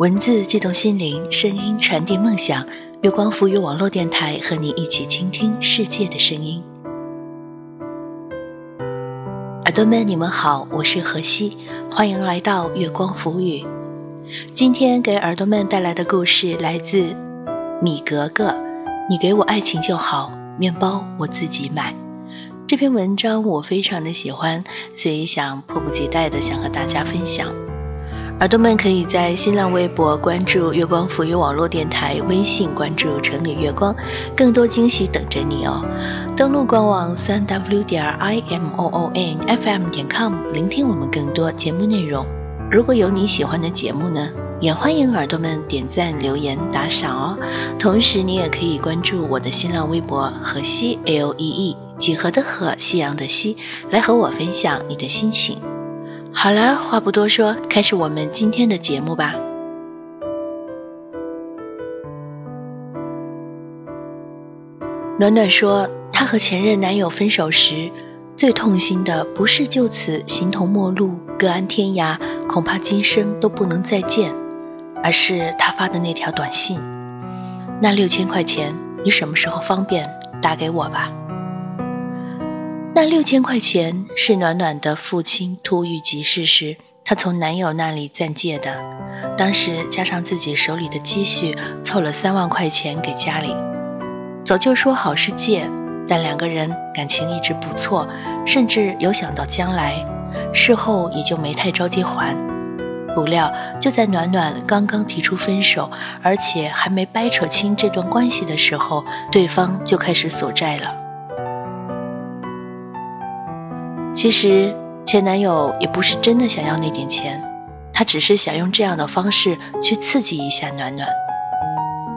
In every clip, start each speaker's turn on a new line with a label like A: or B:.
A: 文字悸动心灵，声音传递梦想。月光浮语网络电台和你一起倾听世界的声音。耳朵们，你们好，我是何西，欢迎来到月光浮语。今天给耳朵们带来的故事来自米格格。你给我爱情就好，面包我自己买。这篇文章我非常的喜欢，所以想迫不及待的想和大家分享。耳朵们可以在新浪微博关注“月光浮语网络电台”，微信关注“城里月光”，更多惊喜等着你哦！登录官网三 w 点 i m o o n f m 点 com，聆听我们更多节目内容。如果有你喜欢的节目呢，也欢迎耳朵们点赞、留言、打赏哦。同时，你也可以关注我的新浪微博“河西 L E E”，几何的河，夕阳的西，来和我分享你的心情。好了，话不多说，开始我们今天的节目吧。暖暖说，她和前任男友分手时，最痛心的不是就此形同陌路、各安天涯，恐怕今生都不能再见，而是他发的那条短信：“那六千块钱，你什么时候方便打给我吧。”那六千块钱是暖暖的父亲突遇急事时，她从男友那里暂借的。当时加上自己手里的积蓄，凑了三万块钱给家里。早就说好是借，但两个人感情一直不错，甚至有想到将来。事后也就没太着急还。不料就在暖暖刚刚提出分手，而且还没掰扯清这段关系的时候，对方就开始索债了。其实前男友也不是真的想要那点钱，他只是想用这样的方式去刺激一下暖暖。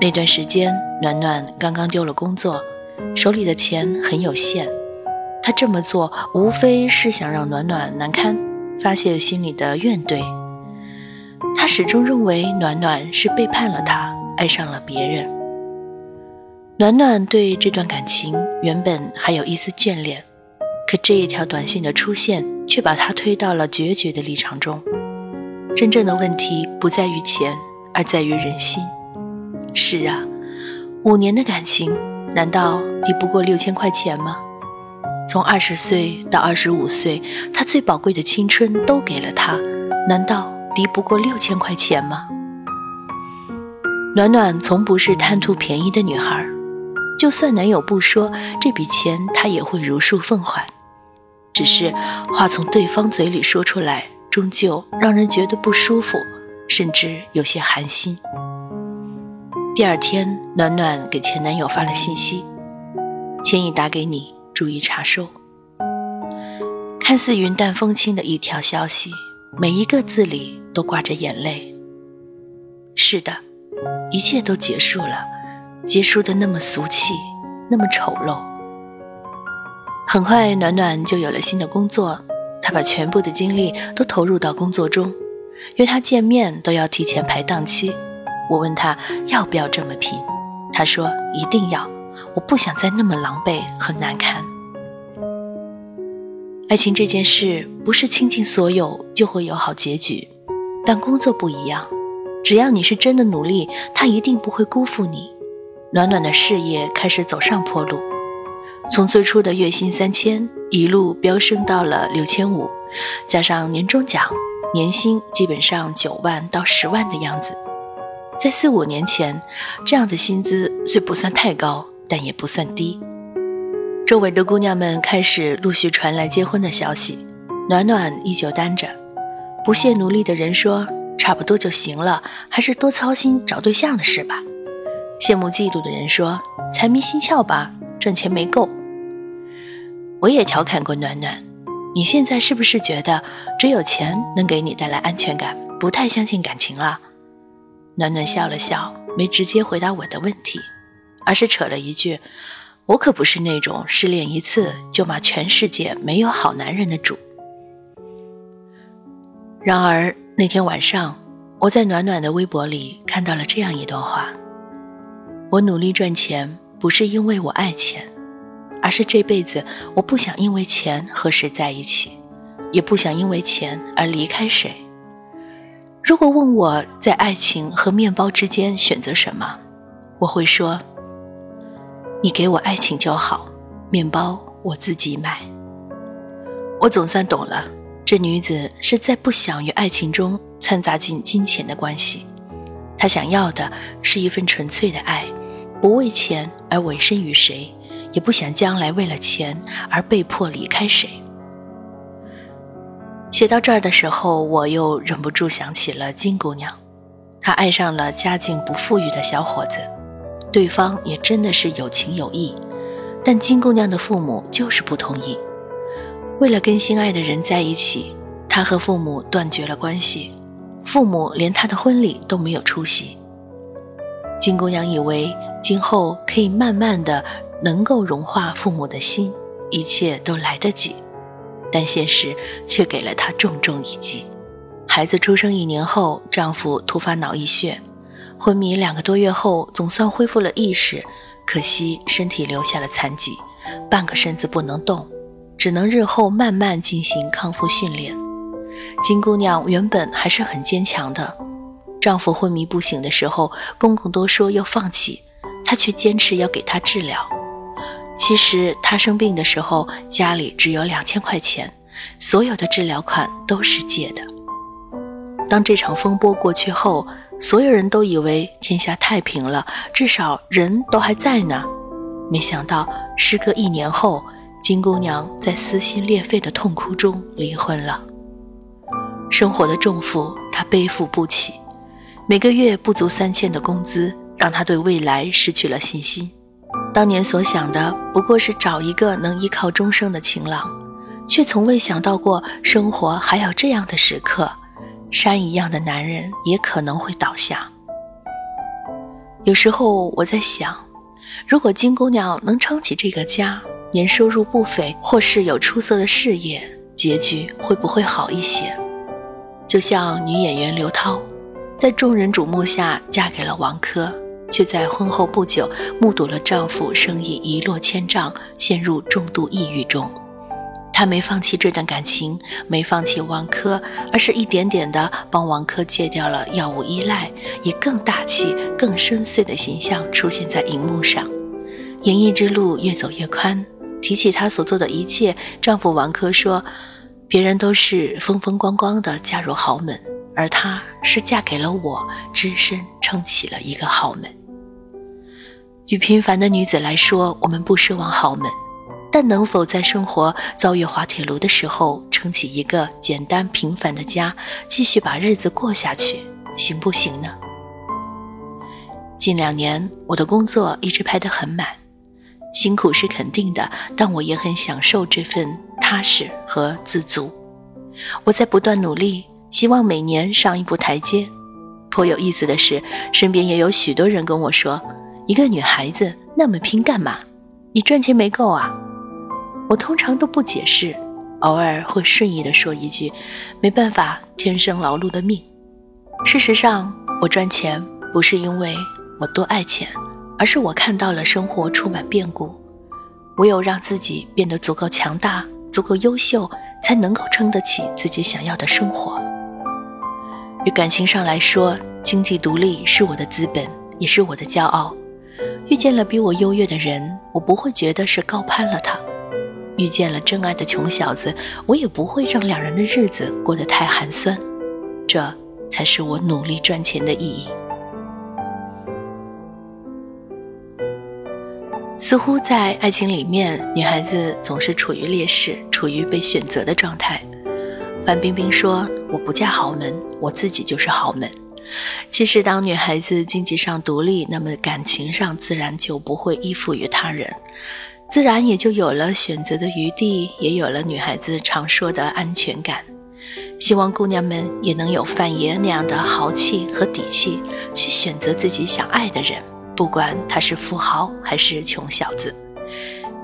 A: 那段时间，暖暖刚刚丢了工作，手里的钱很有限。他这么做无非是想让暖暖难堪，发泄心里的怨怼。他始终认为暖暖是背叛了他，爱上了别人。暖暖对这段感情原本还有一丝眷恋。可这一条短信的出现，却把他推到了决绝的立场中。真正的问题不在于钱，而在于人心。是啊，五年的感情，难道抵不过六千块钱吗？从二十岁到二十五岁，他最宝贵的青春都给了他，难道敌不过六千块钱吗？暖暖从不是贪图便宜的女孩，就算男友不说这笔钱，她也会如数奉还。只是话从对方嘴里说出来，终究让人觉得不舒服，甚至有些寒心。第二天，暖暖给前男友发了信息：“千亿打给你，注意查收。”看似云淡风轻的一条消息，每一个字里都挂着眼泪。是的，一切都结束了，结束的那么俗气，那么丑陋。很快，暖暖就有了新的工作。她把全部的精力都投入到工作中，约他见面都要提前排档期。我问他要不要这么拼，他说一定要。我不想再那么狼狈和难堪。爱情这件事不是倾尽所有就会有好结局，但工作不一样，只要你是真的努力，他一定不会辜负你。暖暖的事业开始走上坡路。从最初的月薪三千一路飙升到了六千五，加上年终奖，年薪基本上九万到十万的样子。在四五年前，这样的薪资虽不算太高，但也不算低。周围的姑娘们开始陆续传来结婚的消息，暖暖依旧单着。不懈努力的人说：“差不多就行了，还是多操心找对象的事吧。”羡慕嫉妒的人说：“财迷心窍吧，赚钱没够。”我也调侃过暖暖，你现在是不是觉得只有钱能给你带来安全感，不太相信感情了？暖暖笑了笑，没直接回答我的问题，而是扯了一句：“我可不是那种失恋一次就骂全世界没有好男人的主。”然而那天晚上，我在暖暖的微博里看到了这样一段话：“我努力赚钱，不是因为我爱钱。”而是这辈子，我不想因为钱和谁在一起，也不想因为钱而离开谁。如果问我在爱情和面包之间选择什么，我会说：你给我爱情就好，面包我自己买。我总算懂了，这女子是在不想与爱情中掺杂进金钱的关系，她想要的是一份纯粹的爱，不为钱而委身于谁，也不想将来为了钱而被迫离开谁。写到这儿的时候，我又忍不住想起了金姑娘，她爱上了家境不富裕的小伙子，对方也真的是有情有义，但金姑娘的父母就是不同意。为了跟心爱的人在一起，她和父母断绝了关系，父母连她的婚礼都没有出席。金姑娘以为今后可以慢慢的能够融化父母的心，一切都来得及。但现实却给了她重重一击。孩子出生一年后，丈夫突发脑溢血，昏迷两个多月后，总算恢复了意识，可惜身体留下了残疾，半个身子不能动，只能日后慢慢进行康复训练。金姑娘原本还是很坚强的，丈夫昏迷不醒的时候，公公都说要放弃，她却坚持要给他治疗。其实他生病的时候，家里只有两千块钱，所有的治疗款都是借的。当这场风波过去后，所有人都以为天下太平了，至少人都还在呢。没想到，时隔一年后，金姑娘在撕心裂肺的痛哭中离婚了。生活的重负她背负不起，每个月不足三千的工资，让她对未来失去了信心。当年所想的不过是找一个能依靠终生的情郎，却从未想到过生活还有这样的时刻，山一样的男人也可能会倒下。有时候我在想，如果金姑娘能撑起这个家，年收入不菲，或是有出色的事业，结局会不会好一些？就像女演员刘涛，在众人瞩目下嫁给了王珂。却在婚后不久目睹了丈夫生意一落千丈，陷入重度抑郁中。她没放弃这段感情，没放弃王珂，而是一点点的帮王珂戒掉了药物依赖，以更大气、更深邃的形象出现在荧幕上。演艺之路越走越宽，提起她所做的一切，丈夫王珂说：“别人都是风风光光的嫁入豪门，而她是嫁给了我，只身撑起了一个豪门。”与平凡的女子来说，我们不奢望豪门，但能否在生活遭遇滑铁卢的时候，撑起一个简单平凡的家，继续把日子过下去，行不行呢？近两年，我的工作一直排得很满，辛苦是肯定的，但我也很享受这份踏实和自足。我在不断努力，希望每年上一步台阶。颇有意思的是，身边也有许多人跟我说。一个女孩子那么拼干嘛？你赚钱没够啊？我通常都不解释，偶尔会顺意的说一句：“没办法，天生劳碌的命。”事实上，我赚钱不是因为我多爱钱，而是我看到了生活充满变故，唯有让自己变得足够强大、足够优秀，才能够撑得起自己想要的生活。与感情上来说，经济独立是我的资本，也是我的骄傲。遇见了比我优越的人，我不会觉得是高攀了他；遇见了真爱的穷小子，我也不会让两人的日子过得太寒酸。这才是我努力赚钱的意义。似乎在爱情里面，女孩子总是处于劣势，处于被选择的状态。范冰冰说：“我不嫁豪门，我自己就是豪门。”其实，当女孩子经济上独立，那么感情上自然就不会依附于他人，自然也就有了选择的余地，也有了女孩子常说的安全感。希望姑娘们也能有范爷那样的豪气和底气，去选择自己想爱的人，不管他是富豪还是穷小子。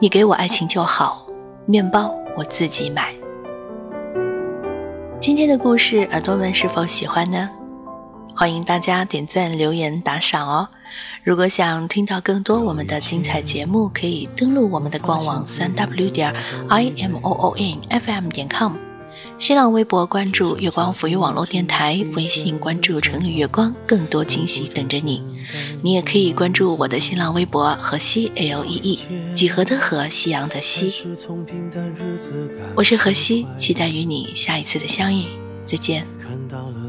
A: 你给我爱情就好，面包我自己买。今天的故事，耳朵们是否喜欢呢？欢迎大家点赞、留言、打赏哦！如果想听到更多我们的精彩节目，可以登录我们的官网三 w 点 i m o o n f m 点 com。新浪微博关注“月光抚育网络电台”，微信关注“城里月光”，更多惊喜等着你。你也可以关注我的新浪微博“河西 L E E”，几何的河，夕阳的西。我是河西，期待与你下一次的相遇。再见。
B: 看到了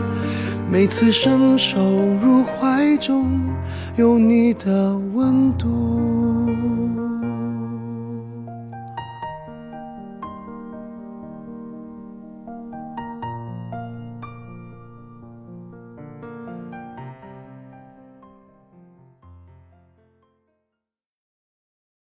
B: 每次伸手入怀中。有你的温度。